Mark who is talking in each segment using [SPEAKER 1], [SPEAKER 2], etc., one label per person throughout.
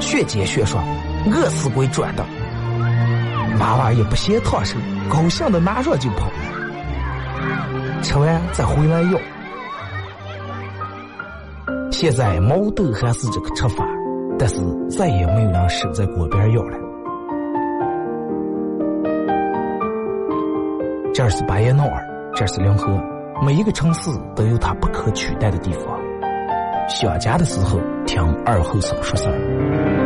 [SPEAKER 1] 学接学说，饿死鬼转的，娃娃也不嫌烫手，高兴的拿上就跑，吃完再回来要。现在毛豆还是这个吃法，但是再也没有人守在锅边要了。这是巴彦淖尔，这是临河，每一个城市都有它不可取代的地方。想家的时候，讲二后生说事儿。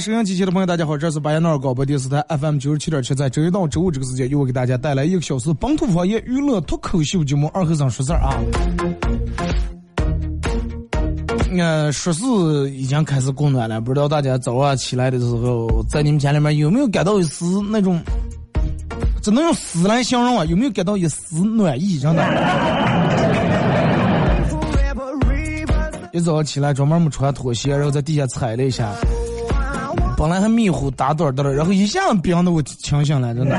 [SPEAKER 1] 收音机前的朋友，大家好，这是巴彦淖尔广播电视台 FM 九十七点七，在周一到周五这个时间，由我给大家带来一个小时本土方言娱乐脱口秀节目《二和尚说事儿》啊。呃，说是已经开始供暖了，不知道大家早上起来的时候，在你们家里面有没有感到一丝那种，只能用丝来形容啊？有没有感到一丝暖意？真的。一早上起来，专门没穿拖鞋，然后在地下踩了一下。本来还迷糊打盹的了，然后一下子冰的我清醒了，真的，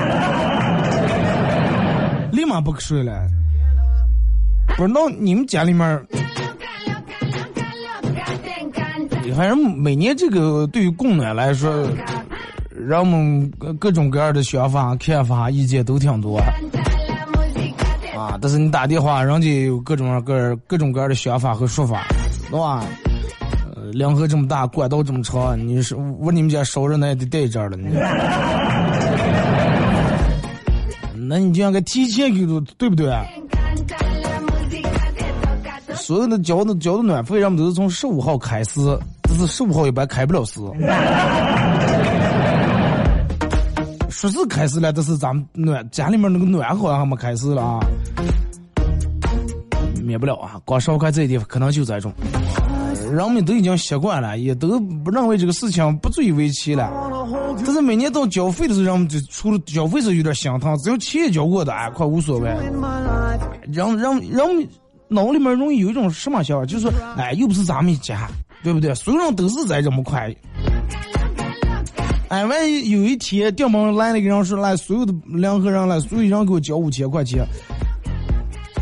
[SPEAKER 1] 立马不睡了。不知道你们家里面，反正每年这个对于供暖来说，人们各种各样的想法、看法、意见都挺多。啊，但是你打电话，人家有各种各各种各样的想法和说法，对吧？两河这么大，管道这么长，你是我你们家烧热那也得带这儿了，你。那你就应该提前给对不对？所有的交的交的暖费，人们都是从十五号开始，只是十五号一般开不了市。说是开始了，但是咱们暖家里面那个暖好像还没开始了啊，免不了啊，光烧开这一点可能就这种。人们都已经习惯了，也都不认为这个事情不足以为奇了。但是每年到缴费的时候，人们就除了缴费是有点心疼，只要钱交过的，哎，快无所谓。人人人脑里面容易有一种什么想法，就是说，哎，又不是咱们家，对不对？所有人都是在这么快。哎，万一有一天顶门来了一个人说，来所有的两个人来，所有人给我交五千块钱。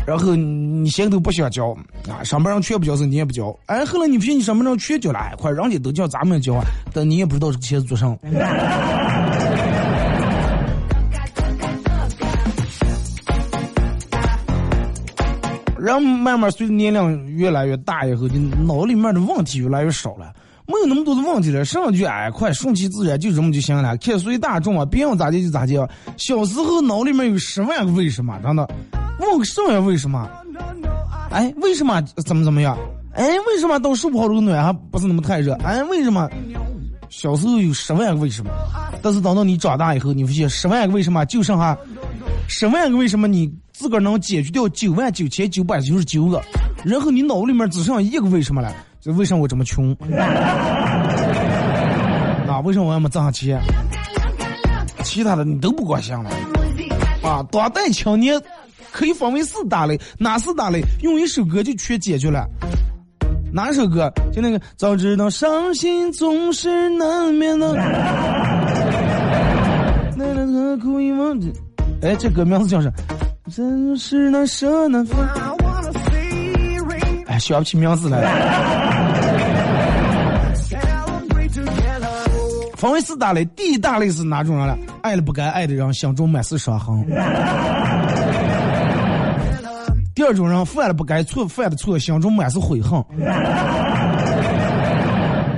[SPEAKER 1] 然后你现在都不想交啊，上班人全不交，是你也不交。哎，后来你凭，你上班人全交了，哎，快，人家都叫咱们交啊，但你也不知道这个钱是做啥。人慢慢随着年龄越来越大以后，就脑里面的问题越来越少了，没有那么多的问题了，上去哎，快顺其自然，就这么就行了，看随大众啊，别人咋地就咋地。小时候脑里面有十万个为什么，真的。问个什么为什么？哎，为什么怎么怎么样？哎，为什么到十五号这个暖还不是那么太热？哎，为什么？小时候有十万个为什么，但是等到你长大以后，你发现十万个为什么就剩下十万个为什么，你自个儿能解决掉九万九千九百九十九个，然后你脑里面只剩一个为什么了？就为什么我这么穷？啊，为什么我还没挣上钱？其他的你都不关心了。啊，当代青年。可以分为四大类，哪四大类？用一首歌就全解决了。哪首歌？就那个早知道伤心总是难免的。哎，这歌名字叫啥？真是难舍难分。哎，想不起名字来了。分为四大类，第一大类是哪种人了？爱了不该爱的人，心中满是伤痕。第二种人犯了不该错犯的错，心中满是悔恨。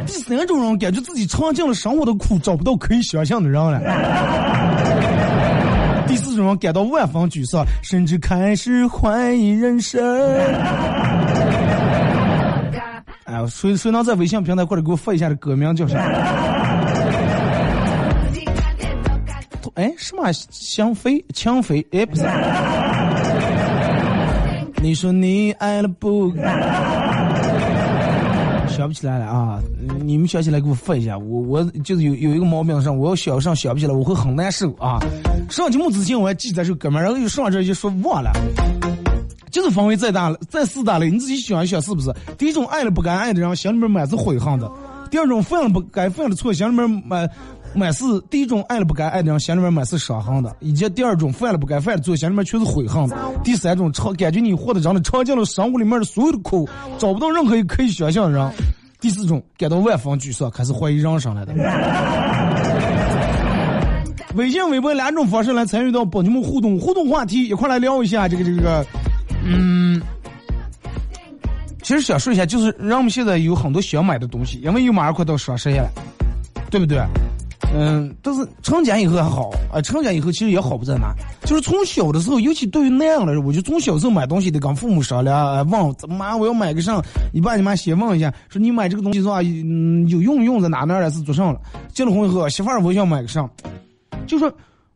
[SPEAKER 1] 第三种人感觉自己尝尽了生活的苦，找不到可以想象的人了。感到万分沮丧，甚至开始怀疑人生。哎，谁谁能在微信平台或者给我发一下这歌名叫啥？哎，什么香妃？强妃？哎，不是。你说你爱了不？想不起来了啊！你们想起来给我发一下。我我就是有有一个毛病上，我要想上想不起来，我会很难受啊。上节目之前我还记这首歌嘛，然后又上这就说忘了。就是氛围再大了，再四大了，你自己想一想是不是？第一种爱了不该爱的人，心里面满是悔恨的；第二种犯了不该犯的错，心里面满。满是第一种爱了不该爱的人，心里面满是伤痕的；以及第二种犯了不该犯的，做心里面全是悔恨的；第三种尝感觉你活的真的尝尽了生活里面的所有的苦，找不到任何一个可以想象的人；第四种感到万分沮丧，开始怀疑人生了的。微信、微博两种方式来参与到帮你们互动。互动话题，一块来聊一下这个这个，嗯，其实想说一下，就是人们现在有很多想买的东西，因为又马上快到双十一了，对不对？嗯，但是成家以后还好啊，成家以后其实也好不在哪，就是从小的时候，尤其对于那样的人，我就从小时候买东西得跟父母商量，问怎么妈我要买个啥，你爸你妈先问一下，说你买这个东西是吧，嗯，有用用在哪哪了是做上了，结了婚以后媳妇儿我想买个啥，就说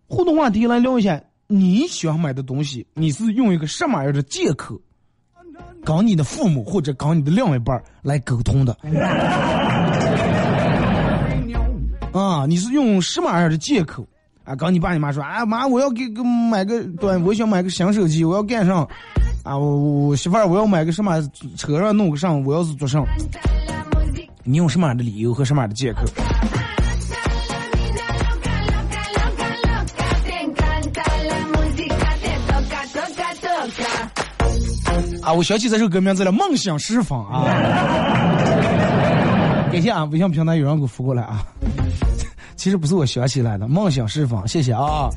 [SPEAKER 1] 互动话题来聊一下，你喜欢买的东西，你是用一个什么样的借口，跟你的父母或者跟你的另一半来沟通的。啊，你是用什么样的借口啊？刚你爸你妈说啊，妈，我要给给买个对，我想买个新手机，我要干上啊，我我媳妇儿我要买个什么车上弄个上，我要是做上，你用什么样的理由和什么样的借口？啊，我想起这首歌名字了，《梦想释放》啊。感谢啊，微信平台有人给我扶过来啊。其实不是我想起来的，梦想释放，谢谢啊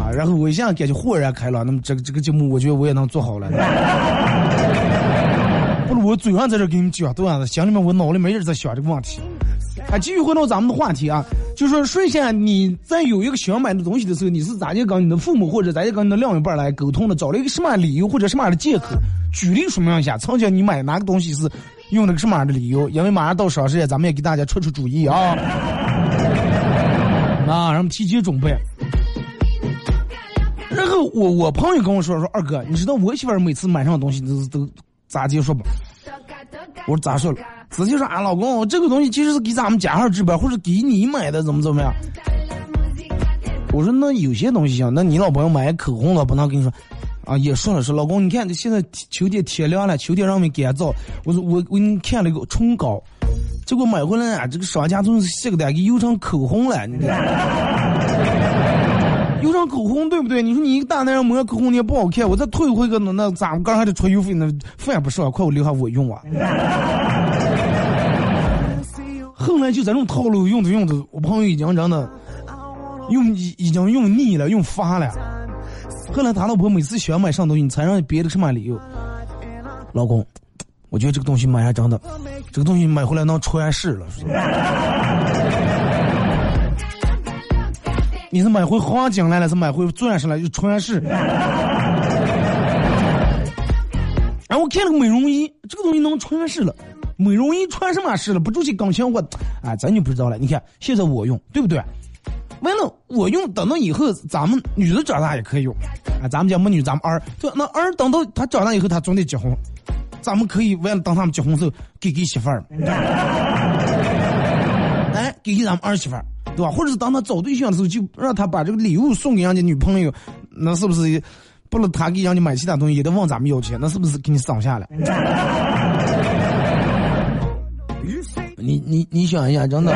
[SPEAKER 1] 啊！然后我一下感觉豁然开朗，那么这个这个节目，我觉得我也能做好了。不是我嘴上在这给你们讲段子，心里面我脑里没人在想这个问题。啊，继续回到咱们的话题啊，就说说一下你在有一个想买的东西的时候，你是咋就跟你的父母或者咋就跟你的另一半来沟通的？找了一个什么样的理由或者什么样的借口？举例说明一下，曾经你买哪个东西是用了个什么样的理由？因为马上到双十一，咱们也给大家出出主意啊。啊，让们提前准备。然后我我朋友跟我说说，二哥，你知道我媳妇每次买上东西都都咋接说不？我说咋说了？直接说啊，老公，这个东西其实是给咱们家孩置办，或者给你买的，怎么怎么样？我说那有些东西行，那你老婆要买口红了，不能跟你说。啊，也说了说，老公，你看这现在秋天天凉了，秋天让我们干燥。我说我我给你看了一个唇膏，结果买回来啊，这个商家总是写个单给邮成口红了。你看 邮成口红对不对？你说你一个大男人抹口红你也不好看，我再退回个那那咱们刚还得出邮费，那饭不少，快我留下我用啊。后来就这种套路用着用着，我朋友已经真的用已经用腻了，用烦了。后来他老婆每次喜欢买上东西，你才让别的什么理由？老公，我觉得这个东西买下真的，这个东西买回来能传世了。你是买回黄金来了，是买回钻石了，就传世。然后我看了个美容仪，这个东西能传世了，美容仪传什么世了？不就去钢琴我，哎，咱就不知道了。你看现在我用，对不对？完了，我用等到以后，咱们女的长大也可以用，啊，咱们家没女，咱们儿，对，那儿等到她长大以后，她总得结婚，咱们可以为了等他们结婚时候给给媳妇儿，哎，给给咱们儿媳妇儿，对吧？或者是当他找对象的时候，就让他把这个礼物送给人家女朋友，那是不是不能他给人家买其他东西也得问咱们要钱？那是不是给你省下了？你你你想一下，真的。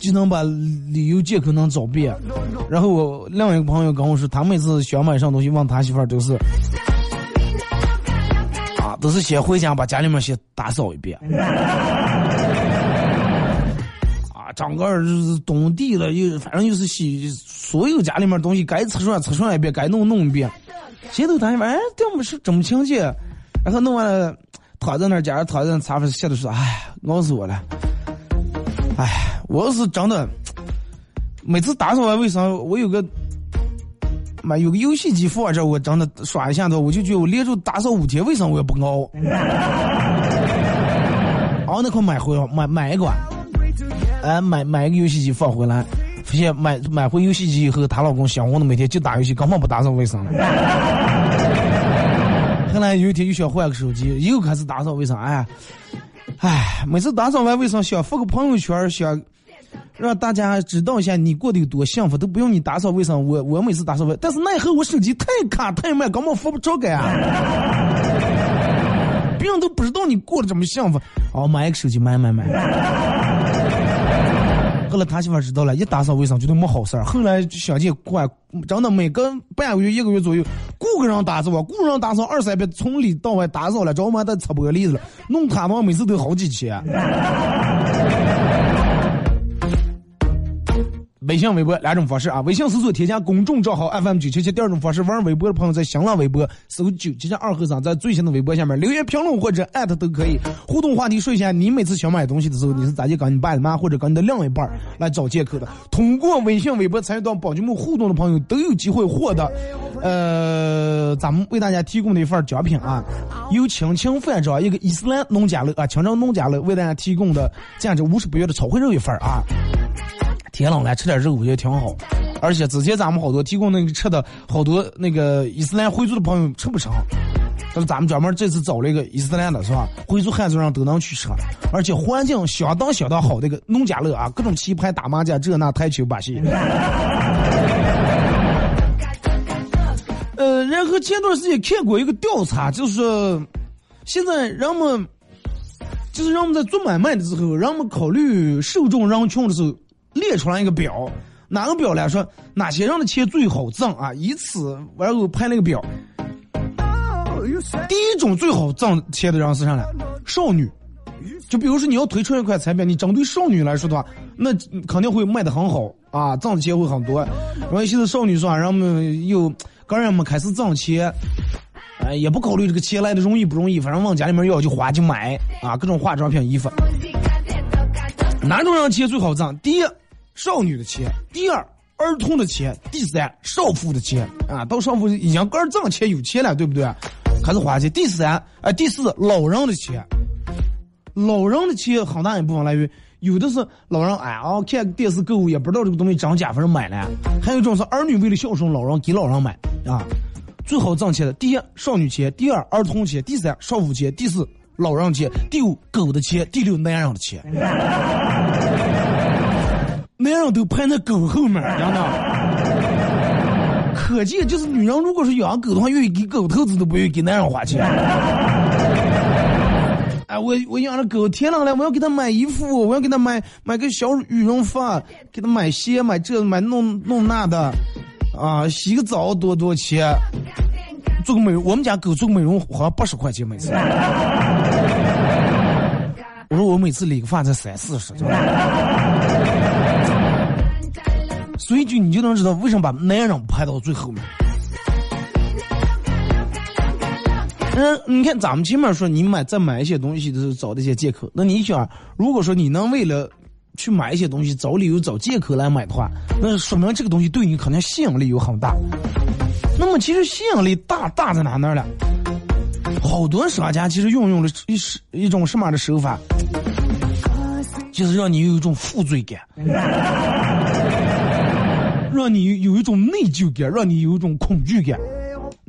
[SPEAKER 1] 就能把理由借口能找遍，然后我另外一个朋友跟我说，他每次想买上东西，问他媳妇儿都是，啊，都是先回家把家里面先打扫一遍，啊，整个就是东地了，又反正又是洗所有家里面东西该擦刷擦刷一遍，该弄弄一遍，谁都担心，哎，这么是这么清洁，然后弄完了，躺在那儿，家躺在那沙发上，的说，哎，熬死我了。哎，我是真的，每次打扫完卫生，我有个，妈有个游戏机放这，我真的耍一下子，我就觉得我连着打扫五天卫生我也不熬。熬那块买回买买一个，哎买买一个游戏机放回来，发现买买回游戏机以后，她老公想我的每天就打游戏，根本不打扫卫生了。后来有一天又想换个手机，又开始打扫卫生，哎。唉，每次打扫完卫生，想发个朋友圈，想让大家知道一下你过得有多幸福，都不用你打扫卫生。我我每次打扫完，但是奈何我手机太卡太慢，根本发不着个啊！别人都不知道你过得这么幸福。哦，买个手机，买买买。后来他媳妇知道了，一打扫卫生绝对没好事儿。后来就相见惯，真的每个半个月、一个月左右，雇个人打扫，雇人打扫二三遍，从里到外打扫了，着嘛的擦玻璃了，弄塌房每次都好几千。微信、微博两种方式啊。微信搜索添加公众账号 FM 九七七。第二种方式，玩微博的朋友在新浪微博搜九七七二和尚，在最新的微博下面留言评论或者艾特都可以。互动话题说一下，你每次想买东西的时候，你是咋就跟你爸、你妈或者跟你的另一半来找借口的？通过微信、微博参与到宝节目互动的朋友都有机会获得，呃，咱们为大家提供的一份奖品啊，有亲情饭庄一个伊斯兰农家乐啊，清真农家乐为大家提供的价值五十八元的炒烩肉一份啊。天冷了，吃点肉我觉得挺好。而且之前咱们好多提供那个吃的好多那个伊斯兰回族的朋友吃不上，但是咱们专门这次找了一个伊斯兰的是吧？回族汉族人都能去吃，而且环境相当相当好的一个农家乐啊，各种棋牌、打麻将、这那台球把戏。呃，然后前段时间看过一个调查，就是现在人们就是人们在做买卖的时候，人们考虑受众人群的时候。列出来一个表，哪个表来说哪些人的钱最好挣啊？以此然后拍那个表。第一种最好挣钱的人是啥呢？少女。就比如说你要推出一款产品，你针对少女来说的话，那肯定会卖的很好啊，挣的钱会很多。然后现在少女说，人们又刚人们开始挣钱，哎，也不考虑这个钱来的容易不容易，反正往家里面要就花就买啊，各种化妆品、衣服。哪种人钱最好挣？第一。少女的钱，第二儿童的钱，第三少妇的钱啊，到少妇已经个儿挣钱有钱了，对不对？开始花钱。第三，哎，第四老人的钱，老人的钱很大一部分来源有的是老人哎啊看电视购物也不知道这个东西涨价，反正买了；还有一种是儿女为了孝顺老人给老人买啊。最好挣钱的，第一少女钱，第二儿童钱，第三少妇钱，第四老人钱，第五狗的钱，第六男人的钱。男人都排在狗后面，真的。可见就是女人，如果是养狗的话，愿意给狗投资，都不愿意给男人花钱。哎，我我养了狗，天冷了，我要给它买衣服，我要给它买买个小羽绒服，给它买鞋，买这买弄弄那的，啊，洗个澡多多钱，做个美，我们家狗做个美容好像八十块钱每次。我说我每次理个发才三四十，所以就你就能知道为什么把男人排到最后面。嗯，你看咱们前面说你买再买一些东西都是找那些借口，那你想，如果说你能为了去买一些东西找理由找借口来买的话，那说明这个东西对你可能吸引力有很大。那么其实吸引力大大在哪那儿了？好多商家其实运用了一是一种什么样的手法，就是让你有一种负罪感，让你有一种内疚感，让你有一种恐惧感。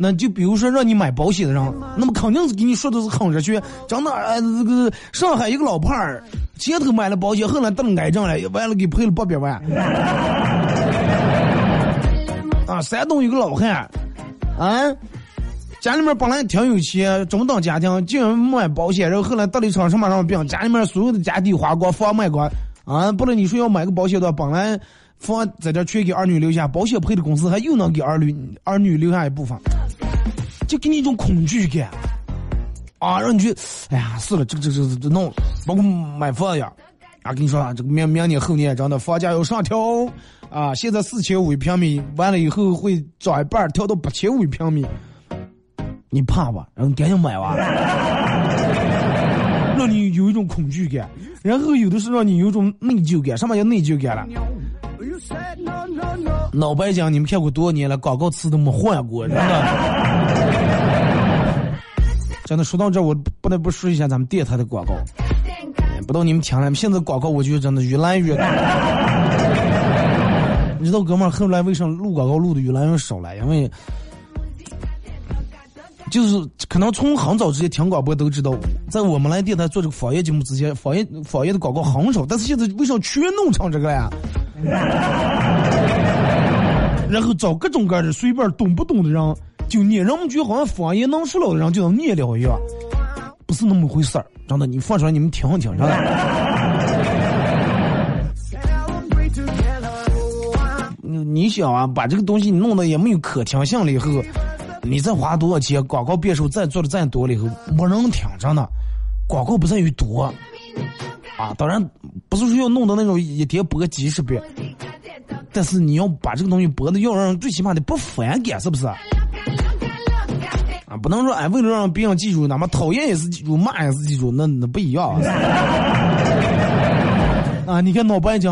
[SPEAKER 1] 那就比如说让你买保险的人，那么肯定是给你说的是很热血，真的，呃，这个上海一个老胖儿，前头买了保险，后来得了癌症了，完了给赔了八百万。啊，山东有个老汉，啊，家里面本来挺有钱，中等家庭，竟然买保险，然后后来得了一场什么什么病，家里面所有的家底花光，房卖光，啊，不然你说要买个保险的，本来。房在这全给儿女留下，保险赔的公司还又能给儿女儿女留下一部分，就给你一种恐惧感。啊，让你去，哎呀，是了，这个这这这弄，包括买房呀，啊，跟你说啊，这个明明年后年真的房价要上调啊，现在四千五一平米，完了以后会涨一半，调到八千五一平米，你怕吧？然后赶紧买吧，让你有一种恐惧感，然后有的是让你有一种内疚感，什么叫内疚感了？脑白金，你们骗过多少年了？广告词都没换过，真的。真的说到这，我不得不说一下咱们电台的广告。不知道你们听了没？现在广告我觉得真的越来越多。你知道哥们儿后来为什么录广告录的越来越少了？因为就是可能从很早之前听广播都知道，在我们来电台做这个方言节目之前，方言方言的广告很少。但是现在为什么全弄成这个呀？然后找各种各样的随便懂不懂的人，就念人们觉得好像方言能说了的人就能念了一样，不是那么回事儿。真的，你放出来你们听一听，真的。你你想啊，把这个东西弄得也没有可听性了以后，你再花多少钱广告变数再做的再多了以后，没人听，真的。广告不在于多。啊，当然不是说要弄到那种一天播几十遍，但是你要把这个东西播的要让人最起码的不反感，是不是？啊，不能说哎，为了让别人记住，哪怕讨厌也是记住，骂也是记住，那那不一样。啊，你看脑白金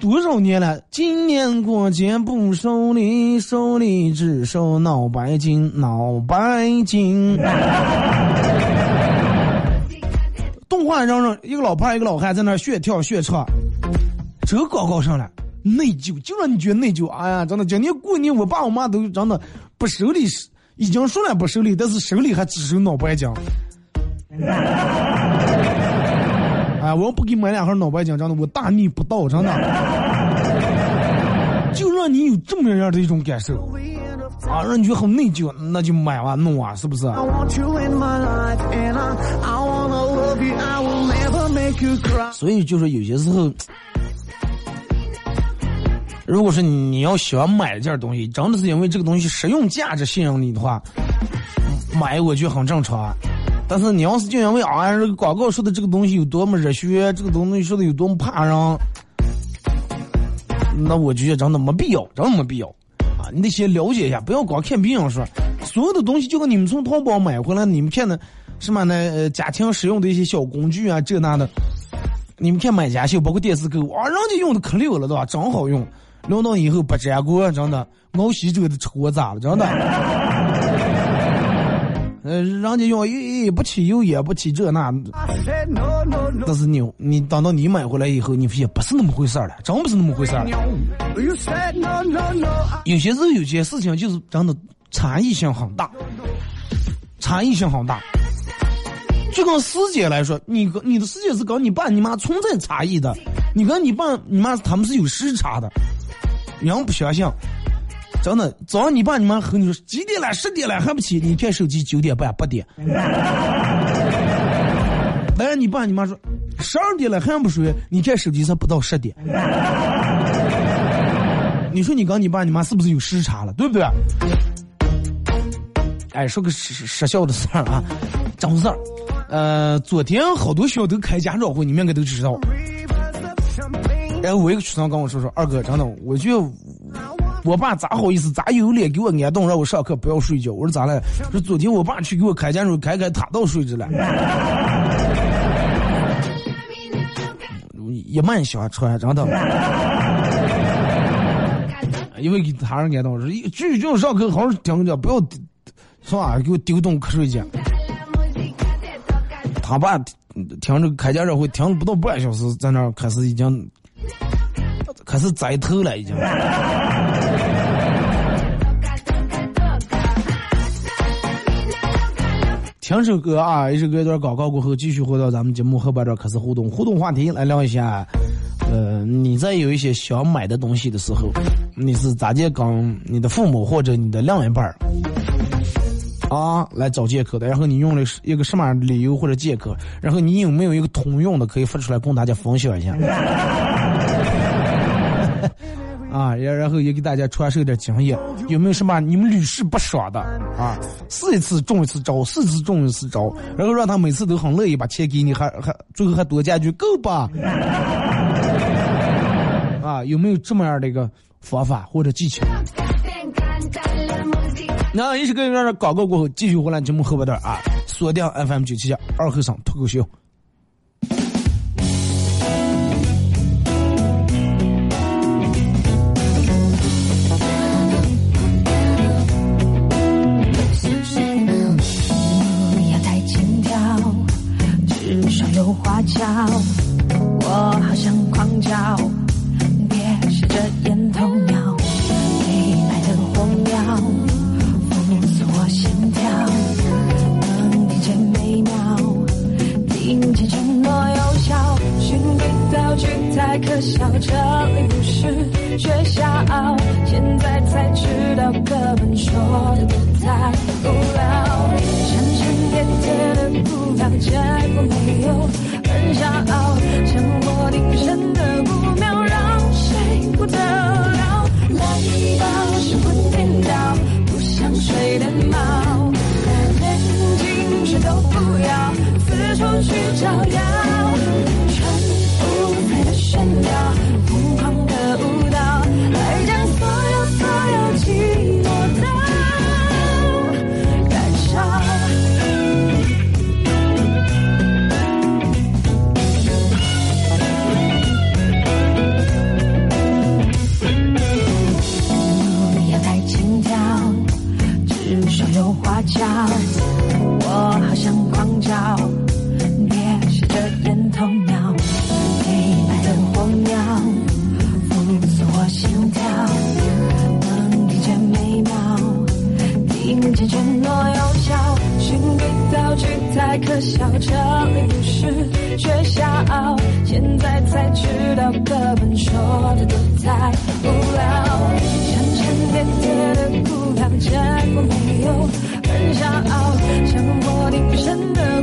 [SPEAKER 1] 多少年了？今年过节不收礼，收礼只收脑白金，脑白金。动画让让一个老胖一个老汉在那炫跳炫唱，这广告上了内疚，就让你觉得内疚。哎呀，真的今年过年我爸我妈都真的不收礼，已经说了不收礼，但是收礼还只收脑白金。哎，我要不给买两盒脑白金，真的我大逆不道，真的。就让你有这么样的一种感受，啊，让你觉得很内疚，那就买吧，弄啊，是不是？所以就是有些时候，如果是你要喜欢买一件东西，真的是因为这个东西实用价值吸引你的话，买我觉得很正常。但是你要是就因为啊，这个广告说的这个东西有多么热血，这个东西说的有多么怕人，那我觉得真的没必要，真的没必要啊！你得先了解一下，不要光看别人说，所有的东西就跟你们从淘宝买回来，你们看的。什么呢？呃，家庭使用的一些小工具啊，这那的，你们看买家秀，包括电视购物，啊，人家用的可溜了，对吧？真好用，用到以后不粘锅，真的，熬稀粥的吃咋了？真的。呃，人家用也不起油，也不起这那，但是你你等到你买回来以后，你发现不是那么回事儿了，真不是那么回事儿。有些时候有些事情就是真的差异性很大，差异性很大。
[SPEAKER 2] 就跟师姐来说，你跟你的师姐是跟你爸你妈存在差异的，你跟你爸你妈他们是有时差的，人不相信。真的，早上你爸你妈和你说几点了？十点了还不起？你看手机九点半八点。来，你爸你妈说十二点了还不睡？你看手机才不到十点。你说你跟你爸你妈是不是有时差了？对不对？哎，说个实实笑的事儿啊，真事儿。呃，昨天好多学校都开家长会，你们应该都知道。然后我一个学生跟我说说，二哥，真的，我觉得。我爸咋好意思，咋有脸给我安动，让我上课不要睡觉？我说咋了？说昨天我爸去给我开家长开开，他倒睡着了。一慢想出来，真的。因为给他人安动，说继续就上课，好好听着，不要是吧？给我丢动瞌睡去。他爸听着开家长会，听了不到半小时，在那儿开始已经开始栽头了，已经。听首歌啊，一首歌一段广告过后，继续回到咱们节目后半段开始互动。互动话题来聊一下，呃，你在有一些想买的东西的时候，你是咋介跟你的父母或者你的另一半儿啊来找借口的？然后你用了一个什么理由或者借口？然后你有没有一个通用的可以发出来供大家分享一下？啊，然然后也给大家传授点经验，有没有什么你们屡试不爽的啊？试一次中一次招，试一次中一次招，然后让他每次都很乐意把钱给你，还还最后还多加句够吧？啊，有没有这么样的一个方法或者技巧？那一首歌让广告过后，继续回来节目后半段啊，锁定 FM 九七七二后生脱口秀。可笑，这里不是学校，现在才知道课本说的不太无聊，沉沉叠叠的步调，结果没有。很骄傲，强迫定身的不妙，让谁不得了？来吧，神魂颠倒，不想睡的猫，连进去都不要，四处去找药，炫耀，疯狂的舞蹈，来将所有所有寂寞都燃烧。不要太轻佻，至少有花俏，我好想狂叫，别吸着烟头的笑，这里不是学校，现在才知道课本说的都太无聊。点点的姑娘，见过没有很骄傲，像我定身的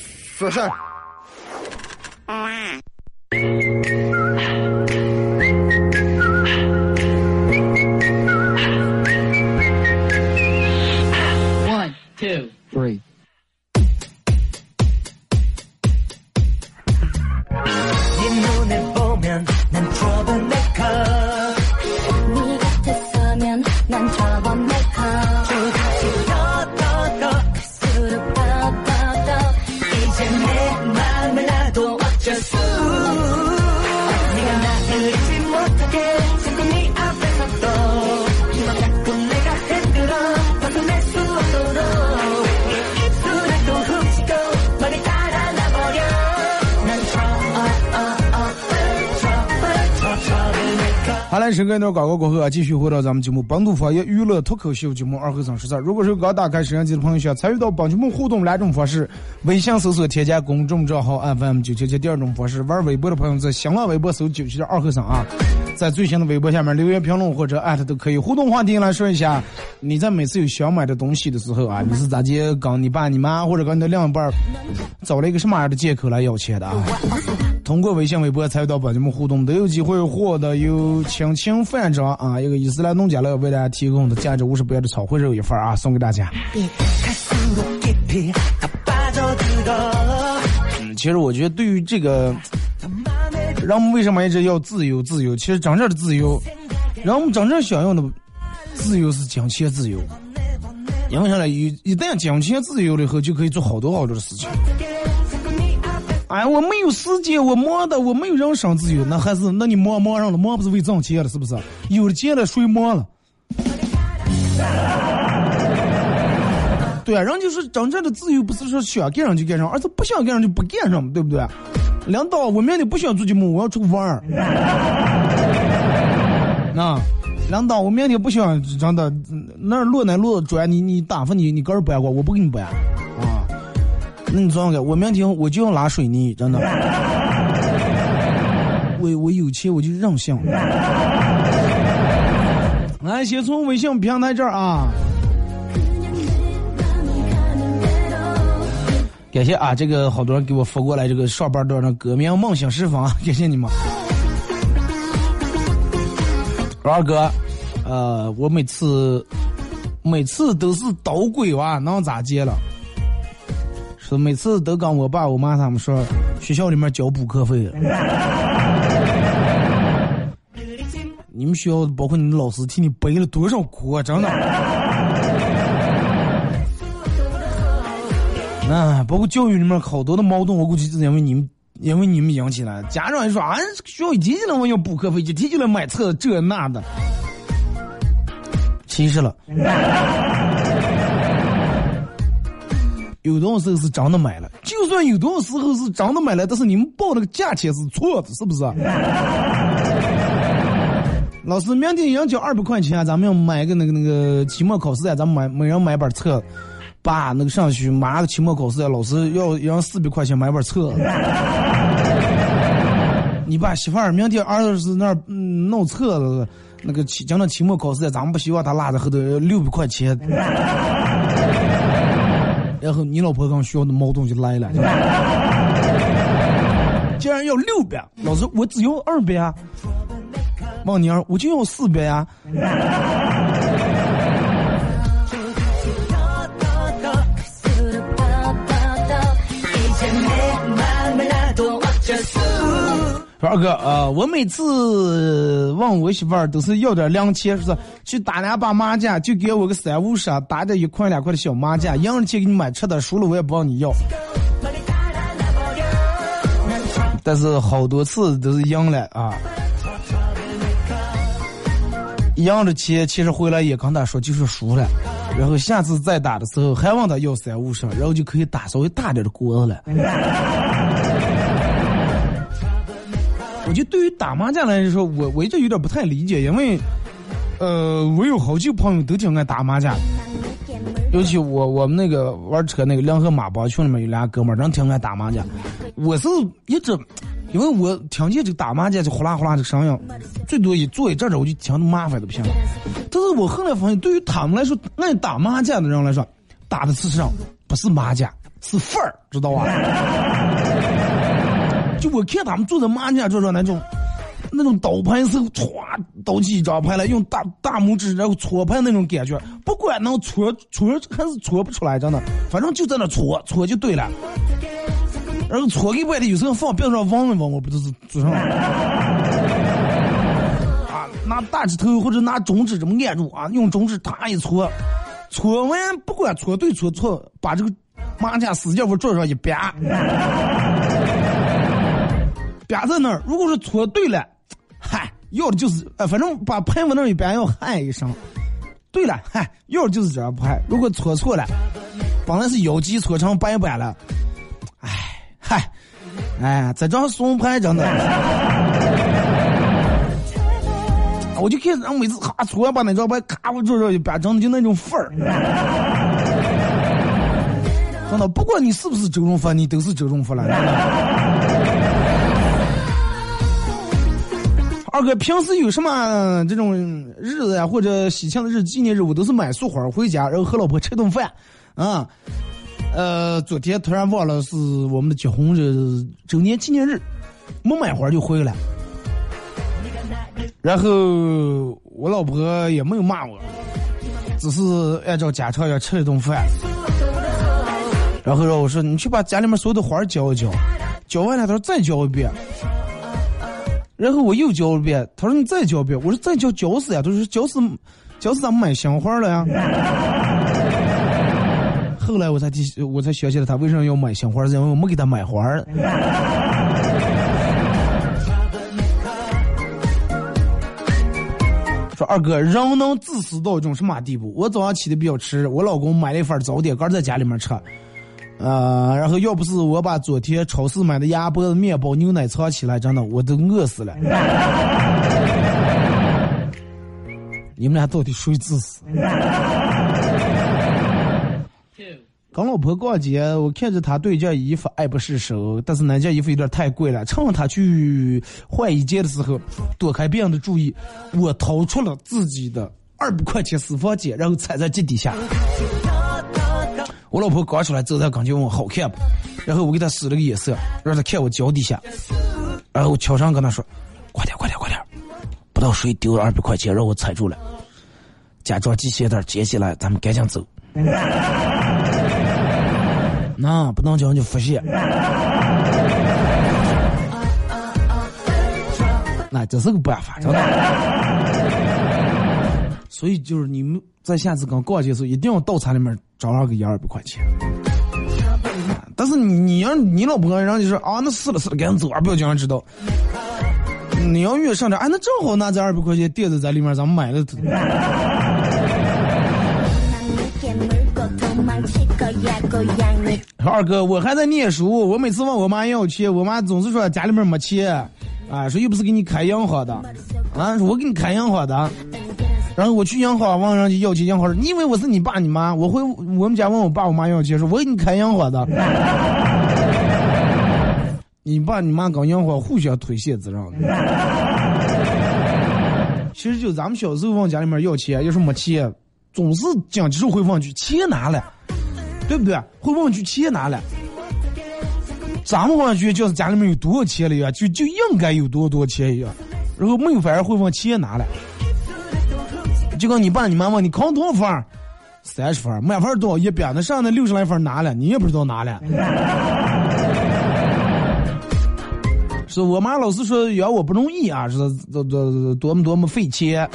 [SPEAKER 1] 说事儿。时间段广告过后啊，继续回到咱们节目《本土方言娱乐脱口秀》节目二后生十三。如果是刚打开摄像机的朋友，想参与到本节目互动两种方式：微信搜索添加公众账号 FM 九七七；第二种方式，玩微博的朋友在新浪微博搜九七七二后生啊，在最新的微博下面留言评论或者艾特都可以。互动话题来说一下，你在每次有想买的东西的时候啊，你是咋接跟你爸、你妈或者跟你的另一半找了一个什么样的借口来要钱的啊？通过微信、微博参与到本节目互动，都有机会获得由青青饭庄啊一个伊斯兰农家乐为大家提供的价值五十元的炒烩肉一份啊，送给大家。嗯，其实我觉得对于这个，人们为什么一直要自由？自由，其实真正的自由，人们真正想要的自由是金钱自由。因为啥呢？一一旦金钱自由了以后，就可以做好多好多的事情。哎，我没有时间，我忙的，我没有人生自由，那还是那你忙忙上了，忙不是为挣钱了，是不是？有了钱了，谁忙了？对啊，人就是真正的自由，不是说想干上就干上，而是不想干上就不干上，对不对？领导，我明天不想做节目，我要出去玩儿。那，领导，我明天不想真的那落那落砖，你你打发你你个人搬过，我不给你搬。那你装个，我明天我就要拉水泥，真的。我我有钱我就任性。来，先从微信平台这儿啊，感谢啊，这个好多人给我发过来这个上班的那革命梦想释放，感谢你们。老二哥，呃，我每次每次都是捣鬼哇，能咋接了？每次都跟我爸我妈他们说，学校里面交补课费。你们学校包括你的老师替你背了多少锅？真的。那包括教育里面好多的矛盾，我估计是因为你们，因为你们引起来。家长一说啊，学校一提起来我要补课费，一提起来买册这那的，其实了。有多少时候是真的买了？就算有多少时候是真的买了，但是你们报那个价钱是错的，是不是？老师，明天要交二百块钱，咱们要买个那个那个期末考试啊咱们买每人买本册。爸，那个上去马上期末考试啊老师要要四百块钱买本册。你把媳妇儿明天儿子是那儿弄册子，那个期讲到期末考试咱们不希望他落在后头六百块钱。然后你老婆刚需要的猫东西来了，竟然要六百，老师我只要二百啊，望妮儿我就要四百啊。二哥啊，我每次问我媳妇儿都是要点零钱，说是去打两把麻将，就给我个三五十，打点一块两块的小麻将，赢了钱给你买吃的，输了我也不让你要。但是好多次都是赢了啊，赢了钱其实回来也跟他说就是输了，然后下次再打的时候还问他要三五十，然后就可以打稍微大点的锅子了。我就对于打麻将来说，我我一直有点不太理解，因为，呃，我有好几个朋友都挺爱打麻将，尤其我我们那个玩车那个两河马帮群里面有俩哥们儿，真挺爱打麻将。我是一直，因为我听见这个打麻将就呼啦呼啦这个声音，最多一坐一阵子我就听着麻烦的不行。但是我后来发现，对于他们来说，爱打麻将的人来说，打的事实上不是麻将，是范儿，知道吧？就我看他们坐在麻将桌上那种，那种倒牌时候歘倒起一张牌来，用大大拇指然后搓牌那种感觉，不管能搓搓还是搓不出来，真的，反正就在那搓搓就对了。然后搓给外头有时候放边上望一望，我不知是做啥。啊，拿大指头或者拿中指这么按住啊，用中指哒一搓，搓完不管搓对搓错，把这个麻将使劲往桌上一啪。边在那儿，如果是搓对了，嗨，要的就是，呃，反正把牌往那一边要喊一声，对了，嗨，要的就是这张牌。如果搓错了，本来是腰肌搓成白板了，哎，嗨，哎，这张送牌真的，我就看人每次哈搓把那张牌咔我桌上一边，真的就那种范儿。真的，不管你是不是周润发，你都是周润发了。二哥，平时有什么这种日子呀，或者喜庆的日、纪念日，我都是买束花回家，然后和老婆吃顿饭。啊，呃，昨天突然忘了是我们的结婚日周年纪念日，没买花就回来。然后我老婆也没有骂我，只是按照家常要吃一顿饭。然后让我说：“你去把家里面所有的花浇一浇，浇完了，他说再浇一遍。”然后我又浇了遍，他说你再浇遍，我说再浇浇死呀，他说浇死，浇死咱们买鲜花了呀。后来我才提，我才想起来他为什么要买鲜花，是因为我没给他买花。说二哥，人能自私到一种什么地步？我早上起的比较迟，我老公买了一份早点，刚在家里面吃。呃，然后要不是我把昨天超市买的鸭脖子、面包、牛奶藏起来，真的我都饿死了。你们俩到底谁自私？跟老婆逛街，我看着她对一件衣服爱不释手，但是那件衣服有点太贵了。趁她去换一件的时候，躲开别人的注意，我掏出了自己的二百块钱私房钱，然后踩在脚底下。我老婆刚出来走在跟前问我好看不，然后我给她使了个眼色，让她看我脚底下，然后我悄声跟她说：“快点快点快点，不知道谁丢了二百块钱让我踩住了，假装系鞋带接起来，咱们赶紧走。那不能这样就发现，那这是个办法，真的。所以就是你们在下次刚逛街的时候，一定要到餐里面。找上个一二百块钱，但是你你要你老婆，然后就说啊，那是了是了，赶紧走啊，不要叫人知道。你要越上点，哎，那正好拿这二百块钱垫子在里面，咱们买了。二哥，我还在念书，我每次问我妈要钱，我妈总是说家里面没钱，啊，说又不是给你开洋行的，啊，我给你开洋行的。然后我去银行问人家要钱，银行说：“你以为我是你爸你妈？我回我们家问我爸我妈要钱，说我给你开银行的。你爸你妈跟银行互相推卸责任。其实就咱们小时候往家里面要钱，要是没钱，总是讲时候会问句钱拿了，对不对？会问句钱拿了。咱们问句就是家里面有多少钱了呀？就就应该有多多钱一样。然后没有反而会问钱拿了。就跟你爸你妈问你考多少分三十分满分多少一百，那上那六十来分拿了，你也不知道拿了。是我妈老是说养我不容易啊，是多多多么多么费钱。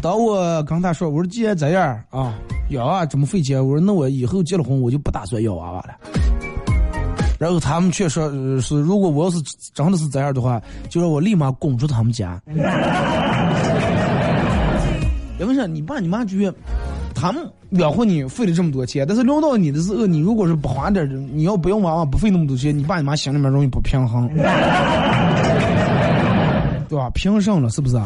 [SPEAKER 1] 当我跟她说，我说既然这样啊，养啊这么费钱，我说那我以后结了婚我就不打算要娃娃了。然后他们却说是，如果我要是真的是这样的话，就让我立马滚出他们家。你爸你妈觉得他们养活你费了这么多钱，但是轮到你的时候，你如果是不花点，你要不用娃娃不费那么多钱，你爸你妈心里面容易不平衡。对吧？凭什了，是不是啊？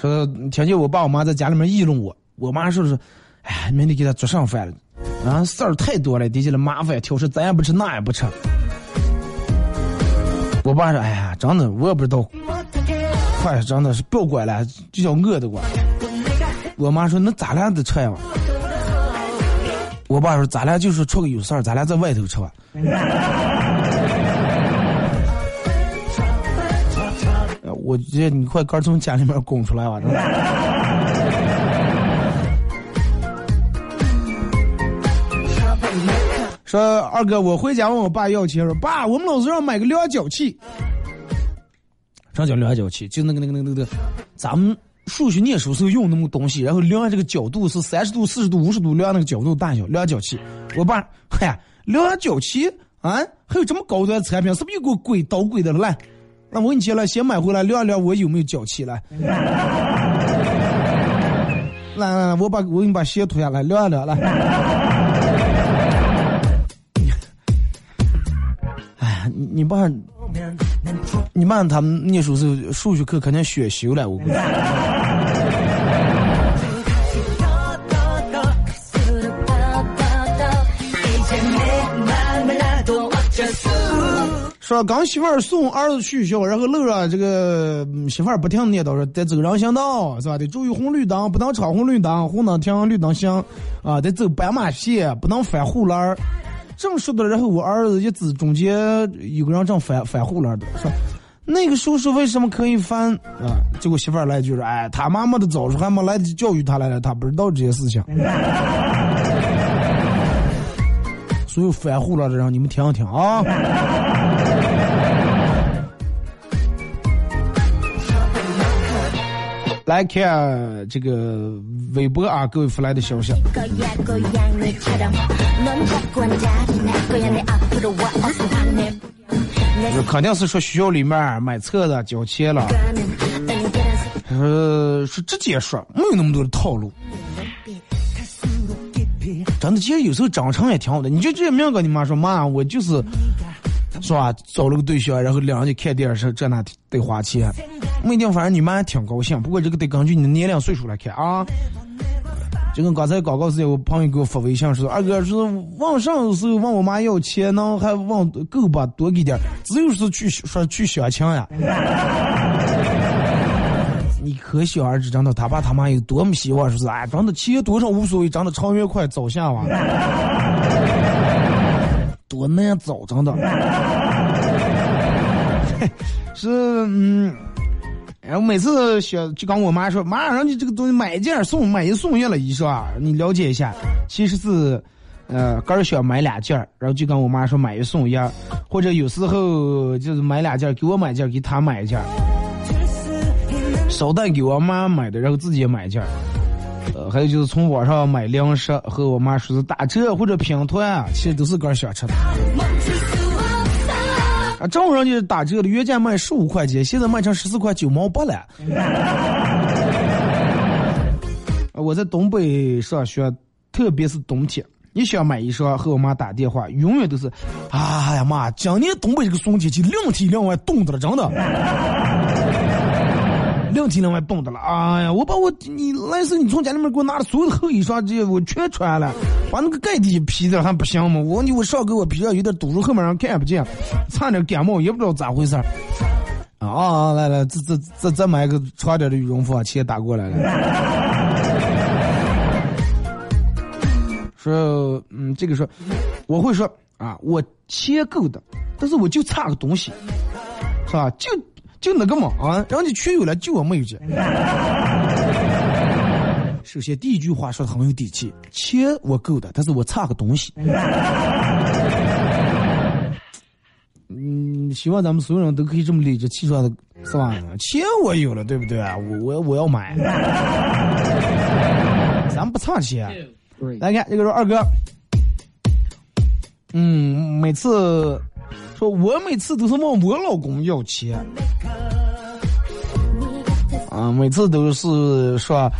[SPEAKER 1] 说听见我爸我妈在家里面议论我，我妈说是，哎，明天给他做上饭了，啊，事儿太多了，底下了麻烦，挑食，咱也不吃，那也不吃。我爸说，哎呀，真的，我也不知道，快，真的是不要管了，就叫饿的管。我妈说，那咱俩得吃呀。我爸说，咱俩就是出个有事儿，咱俩在外头吃吧。我觉得你快赶从家里面拱出来吧！说二哥，我回家问我爸要钱，说爸，我们老师让买个量角器。啥叫量角器？就那个那个那个那个，咱们数学念书时候用那么东西，然后量这个角度是三十度、四十度、五十度，量那个角度大小，量角器。我爸，嗨，量角器啊，还有这么高端产品，是不是又给我鬼捣鬼的了？来。那我给你钱了，先买回来量量，我有没有脚气来？来来来，我把我给你把鞋脱下来量一量来。哎，你你爸，你爸他们念书时候数学课肯定选修了，我估计。说刚媳妇儿送儿子去学校，然后路上这个媳妇儿不停念叨说得走人行道是吧？得注意红绿灯，不能闯红绿灯，红灯停，绿灯行，啊，得走斑马线，不能翻护栏。正说的，然后我儿子一直中间有个人正翻翻护栏的，说那个叔叔为什么可以翻啊？结果媳妇儿来一句说：“哎，他妈妈的早说，还没来得及教育他来了，他不知道这些事情。”所有翻护了的人，你们听一听啊！来看这个微博啊，各位发来的消息。肯定是说学校里面买册子交钱了，呃，是直接说，没有那么多的套路。真的，其实有时候长成也挺好的。你就直接明跟你妈说，妈，我就是。是吧？找了个对象，然后两人就看电视，这那得花钱。没定，反正你妈还挺高兴。不过这个得根据你的年龄岁数来看啊。就跟刚才广告时间，我朋友给我发微信说：“二哥是往上的时候问我妈要钱，然后还往够吧？多给点。只有是去说去相亲呀。你可想而知，真的，他爸他妈有多么希望说是哎，真的钱多少无所谓，真的长远快早下吧。多难找，真的。是嗯，然后每次学就跟我妈说，妈让你这个东西买一件送买一送一了，一说啊，你了解一下，其实是，呃，个儿想买两件然后就跟我妈说买一送一，或者有时候就是买两件给我买件，给他买一件，捎带给我妈买的，然后自己也买一件。呃，还有就是从网上买零食，和我妈说是打折或者拼团，其实都是个儿想吃的。啊，正好就是打折的，原价卖十五块钱，现在卖成十四块九毛八了。我在东北上学，特别是冬天，你想买衣裳，和我妈打电话，永远都是，哎呀妈，今年东北这个冬天气两体两外冻的了，真的。两天两晚冻的了，哎呀！我把我你来时你从家里面给我拿的所有的厚衣裳这些我全穿了，把那个盖底披着还不行吗？我你我上给我披上有点堵住后面人看不见，差点感冒也不知道咋回事。啊啊！来来，这这这再买个长点的羽绒服啊，钱打过来了。说嗯，这个说我会说啊，我钱够的，但是我就差个东西，是吧？就。就那个嘛啊，人家全有了，就我没有钱。首先第一句话说的很有底气，钱我够的，但是我差个东西。嗯，希望咱们所有人都可以这么理直气壮的，是吧？钱我有了，对不对啊？我我我要买。咱不差钱。来看这个说二哥，嗯，每次。我每次都是问我老公要钱，啊，每次都是说，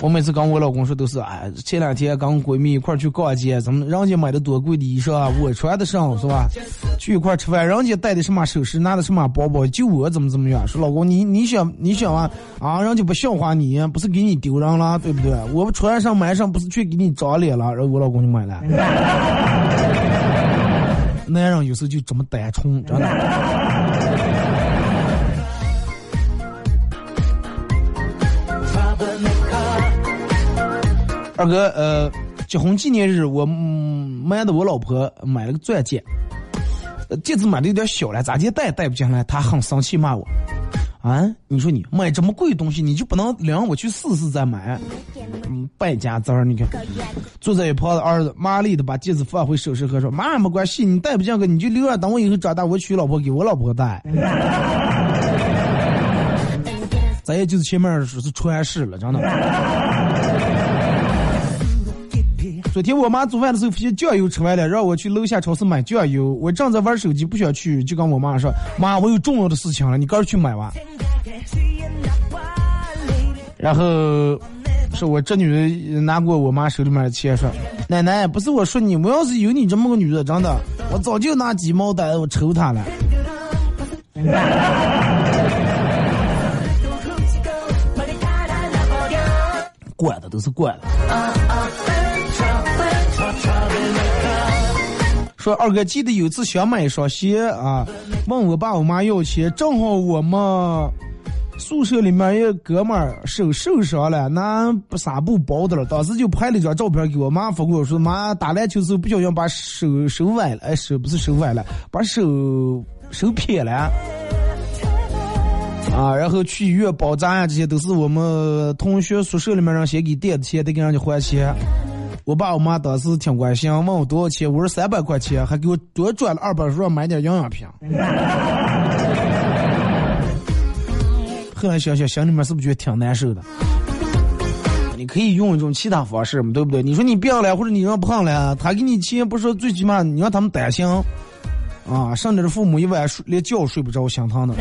[SPEAKER 1] 我每次跟我老公说都是，哎，前两天跟闺蜜一块去逛街，怎么人家买的多贵的衣裳，我穿的上是吧？去一块吃饭，人家带的什么首饰，拿的什么包包，就我怎么怎么样？说老公，你你想你想啊啊，人家不笑话你，不是给你丢人了，对不对？我穿上买上，不是去给你长脸了？然后我老公就买了。男人有时候就这么单纯，真的。二哥，呃，结婚纪念日，我买的我老婆买了个钻戒，戒指买的有点小了，咋地戴也戴不进来，她很生气骂我。啊，你说你买这么贵东西，你就不能领我去试试再买？嗯，败家子儿，你看，坐在一旁的儿子麻利的把戒指放回首饰盒说：“妈没关系，你戴不进去，你就留着，等我以后长大，我娶老婆给我老婆戴。”咱也就是前面说是传世了，真的。昨天我妈做饭的时候发现酱油吃完了，让我去楼下超市买酱油。我正在玩手机，不想去，就跟我妈说：“妈，我有重要的事情了，你赶紧去买吧。”然后说我这女的拿过我妈手里面的钱，说：“奶奶，不是我说你，我要是有你这么个女的，真的，我早就拿鸡毛掸子我抽她了。” 惯的都是惯的。二哥记得有次想买一双鞋啊，问我爸我妈要钱，正好我们宿舍里面一哥们儿手受伤了，拿纱布包的了，当时就拍了一张照片给我妈发过，说妈打篮球时候不小心把手手崴了，哎手不是手崴了，把手手撇了。啊，然后去医院包扎呀，这些都是我们同学宿舍里面人先给垫的钱，得给人家还钱。我爸我妈当时挺关心，问我多少钱，我说三百块钱，还给我多转了二百，说买点营养品。后来想想，心里面是不是觉得挺难受的？你可以用一种其他方式嘛，对不对？你说你病了，或者你让胖了，他给你钱，不是说最起码你让他们担心啊，甚至是父母一晚睡连觉睡不着，心疼的。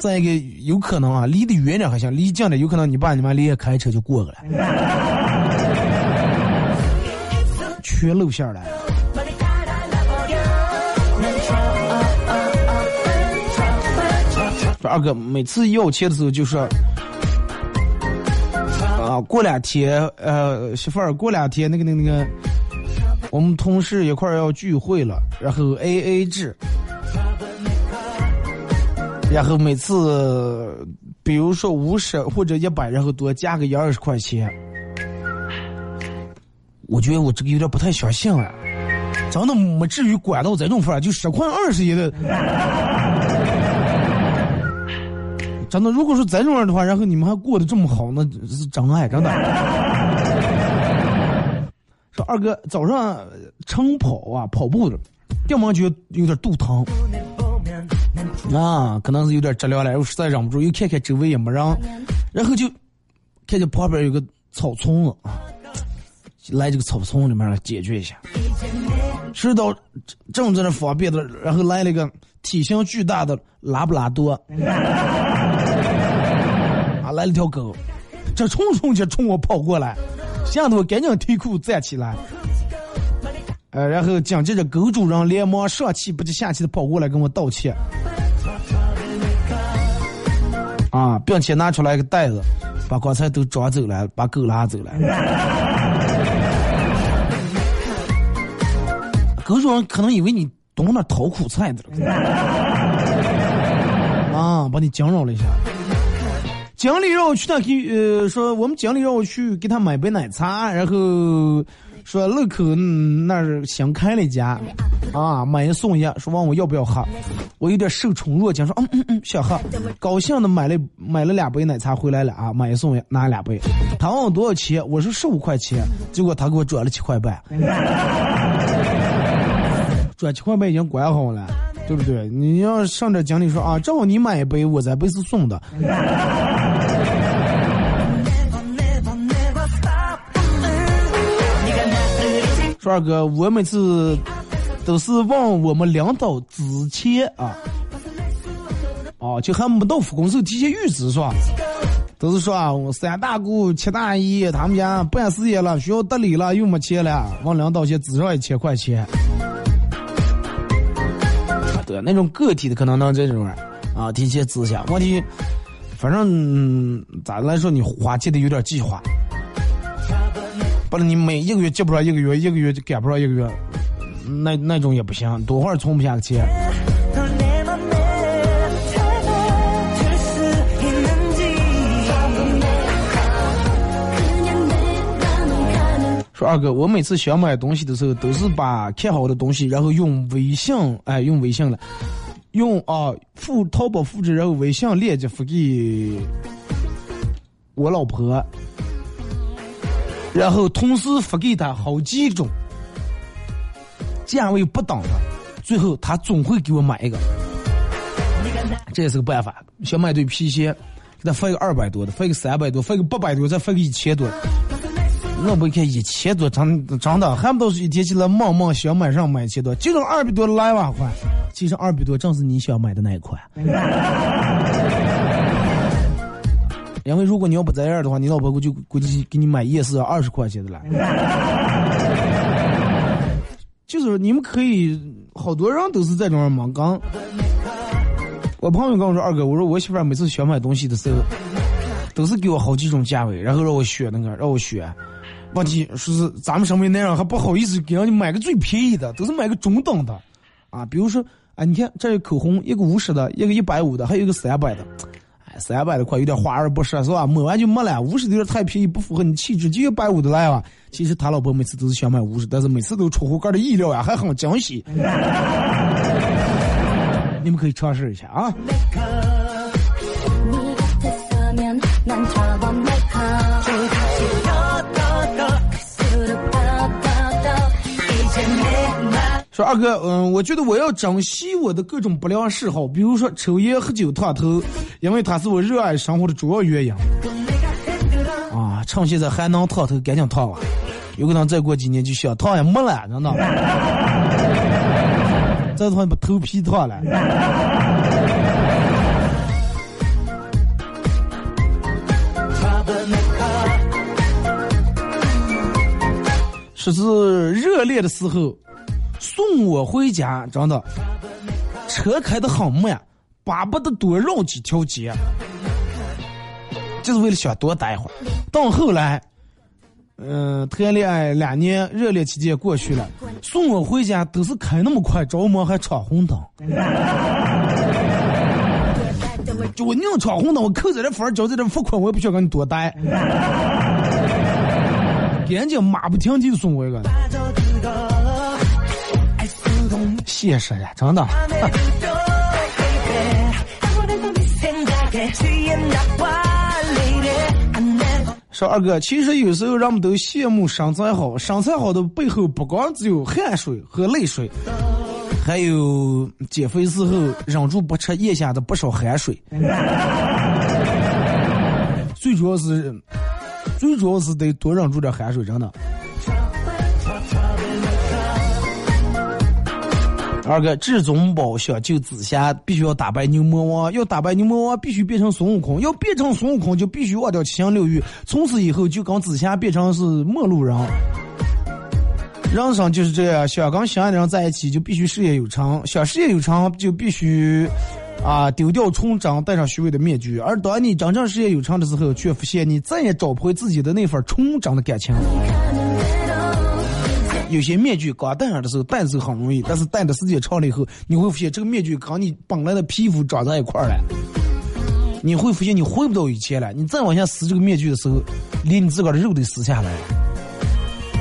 [SPEAKER 1] 再一个，有可能啊，离得远点还行，离近点有可能你爸你妈连夜开车就过去了，全露馅了。说二哥每次要钱的时候就说，啊，过两天，呃，媳妇儿过两天那个那个那个，我们同事一块儿要聚会了，然后 A A 制。然后每次，比如说五十或者一百，然后多加个一二十块钱，我觉得我这个有点不太相信啊，真的没至于管到这种份儿，就十块二十也得。真的，如果说咱这种样的话，然后你们还过得这么好，那是真爱，真的。说二哥早上晨跑啊，跑步的，掉毛就有点肚疼。啊，可能是有点着凉了，我实在忍不住，又看看周围也没人，然后就看见旁边有个草丛子啊，来这个草丛里面解决一下。知道正在那方便的，然后来了一个体型巨大的拉布拉多，啊，来了条狗，这冲冲就冲我跑过来，吓得我赶紧提裤站起来。呃，然后紧接着狗主人连忙上气不接下气的跑过来跟我道歉。啊，并且拿出来一个袋子，把刚才都装走了，把狗拉走了。狗主人可能以为你懂那讨苦菜的了，啊，把你惊扰了一下。经理让我去那给呃说，我们经理让我去给他买杯奶茶，然后。说路口那儿新开了一家，啊，买一送一，说问我要不要喝，我有点受宠若惊，说嗯嗯嗯想喝，高兴的买了买了两杯奶茶回来了啊，买一送一拿两杯，他问我多少钱，我说十五块钱，结果他给我转了七块半，转七块半已经管好了，对不对？你要上这经理说啊，正好你买一杯，我这杯是送的。二哥，我每次都是问我们领导之前啊，哦，就还没到复工时候提前预支是吧？都是说啊，我三大姑七大姨他们家办事业了，需要得理了，又没钱了，往领导先支上一千块钱。对，那种个体的可能能这种啊提前支下，问题反正咋来说，你花钱得有点计划，不然你每一个月接不上一个月，一个月就赶不上一个月，那那种也不行，多会儿存不下个说二哥，我每次想买东西的时候，都是把看好的东西，然后用微信，哎，用微信了，用啊复淘宝复制，然后微信链接发给我老婆，然后同时发给她好几种价位不等的，最后她总会给我买一个，这也是个办法。想买对皮鞋，给她发个二百多的，发个三百多，发个八百多，再发个一千多。我不看一千多，真真的，还不都是一天起来忙忙想买上买一千多，就这二百多来万块，其实二百多正是你想买的那一款。因为如果你要不这样的话，你老婆估计估计给你买也是二十块钱的了。就是你们可以，好多人都是这种忙刚。我朋友跟我说，二哥，我说我媳妇每次想买东西的时候，都是给我好几种价位，然后让我选那个，让我选。问题是咱们身为男人还不好意思给人家买个最便宜的，都是买个中等的，啊，比如说，啊，你看这口红，一个五十的，一个一百五的，还有一个三百的，哎，三百的块有点华而不实，是吧？抹完就没了，五十的有点太便宜，不符合你气质，就一百五的来吧。其实他老婆每次都是想买五十，但是每次都出乎哥的意料呀，还很惊喜。你们可以尝试一下啊。说二哥，嗯，我觉得我要珍惜我的各种不良嗜好，比如说抽烟、喝酒、烫头，因为它是我热爱生活的主要原因。啊，趁现在还能烫头，赶紧烫吧，有可能再过几年就想烫也没了，真的。再烫把头皮烫了。说是热恋的时候。送我回家，真的，车开的很慢，巴不得多绕几条街，就是为了想多待一会儿。到后来，嗯，谈恋爱两年，热恋期间过去了，送我回家都是开那么快，着魔还闯红灯。就我宁闯红灯，我扣在这分，交在这罚款，我也不想跟你多待。赶紧马不停蹄送我一个。现实呀，真的。说二哥，其实有时候人们都羡慕身材好，身材好的背后不光只有汗水和泪水，还有减肥时候忍住不吃腋下的不少汗水。最主要是，最主要是得多忍住点汗水，真的。二哥，至尊宝想救紫霞，必须要打败牛魔王。要打败牛魔王，必须变成孙悟空。要变成孙悟空，就必须忘掉七情六欲。从此以后，就跟紫霞变成是陌路人。人生就是这样，想跟心爱的人在一起，就必须事业有成；想事业有成，就必须啊丢掉纯真，戴上虚伪的面具。而当你真正事业有成的时候，却发现你再也找不回自己的那份纯真的感情。有些面具刚戴上的时候戴的时候很容易，但是戴的时间长了以后，你会发现这个面具跟你本来的皮肤长在一块儿了。你会发现你回不到以前了。你再往下撕这个面具的时候，连你自个儿的肉都撕下来，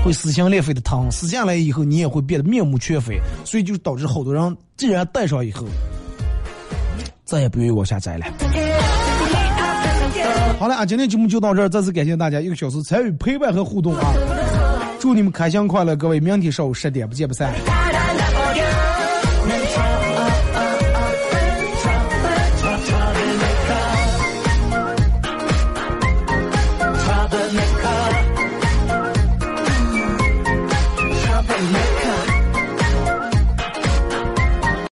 [SPEAKER 1] 会撕心裂肺的疼。撕下来以后，你也会变得面目全非。所以就导致好多人既然戴上以后，再也不愿意往下摘了。好了啊，今天节目就到这儿，再次感谢大家一个小时参与陪伴和互动啊。祝你们开箱快乐，各位！明天上午十点不见不散。